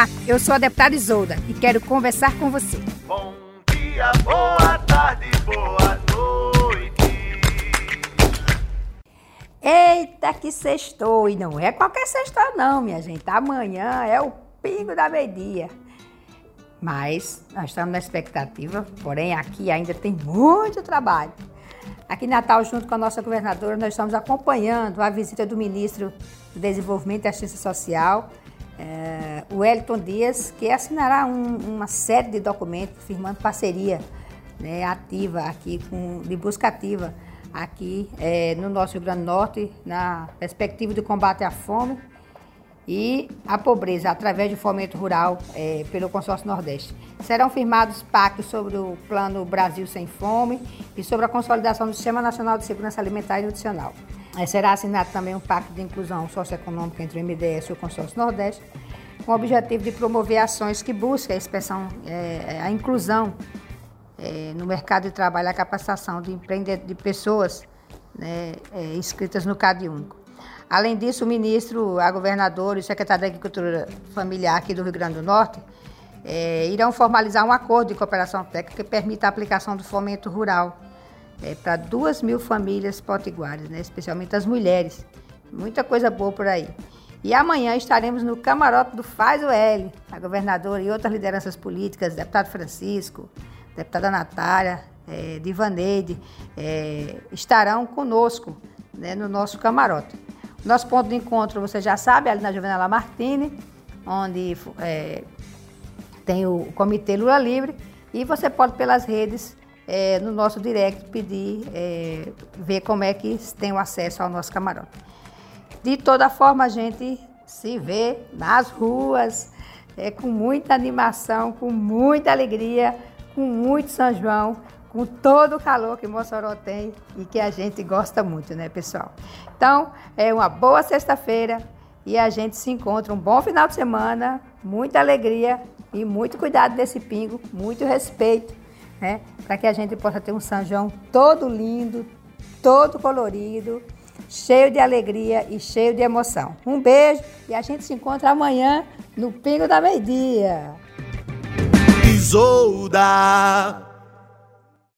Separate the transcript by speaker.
Speaker 1: Olá, eu sou a deputada Isolda e quero conversar com você.
Speaker 2: Bom dia, boa tarde, boa noite.
Speaker 1: Eita, que sextou! E não é qualquer sexta não, minha gente. Amanhã é o pingo da meia-dia. Mas nós estamos na expectativa, porém aqui ainda tem muito trabalho. Aqui em Natal, junto com a nossa governadora, nós estamos acompanhando a visita do ministro do Desenvolvimento e Assistência Social, é, o Wellington Dias, que assinará um, uma série de documentos firmando parceria né, ativa aqui, com, de busca ativa aqui é, no nosso Rio Grande do Norte, na perspectiva do combate à fome e à pobreza, através do fomento rural é, pelo Consórcio Nordeste. Serão firmados pactos sobre o Plano Brasil Sem Fome e sobre a consolidação do Sistema Nacional de Segurança Alimentar e Nutricional. É, será assinado também um pacto de inclusão socioeconômica entre o MDS e o Consórcio Nordeste, com o objetivo de promover ações que busquem a, expressão, é, a inclusão é, no mercado de trabalho, a capacitação de, de pessoas né, é, inscritas no CAD único. Além disso, o ministro, a governadora e o secretário da Agricultura Familiar aqui do Rio Grande do Norte é, irão formalizar um acordo de cooperação técnica que permita a aplicação do fomento rural é, para duas mil famílias potiguares, né, especialmente as mulheres. Muita coisa boa por aí. E amanhã estaremos no camarote do Faz o L, a governadora e outras lideranças políticas, deputado Francisco, deputada Natália, é, Divaneide, é, estarão conosco né, no nosso camarote. Nosso ponto de encontro, você já sabe, ali na Juvenal Martini, onde é, tem o Comitê Lula Livre, e você pode pelas redes é, no nosso direct pedir, é, ver como é que tem o acesso ao nosso camarote. De toda forma, a gente se vê nas ruas, é, com muita animação, com muita alegria, com muito São João, com todo o calor que Mossoró tem e que a gente gosta muito, né, pessoal? Então, é uma boa sexta-feira e a gente se encontra um bom final de semana, muita alegria e muito cuidado desse pingo, muito respeito né? Para que a gente possa ter um São João todo lindo, todo colorido, cheio de alegria e cheio de emoção. Um beijo e a gente se encontra amanhã no Pingo da Meia-Dia.
Speaker 2: Isolda.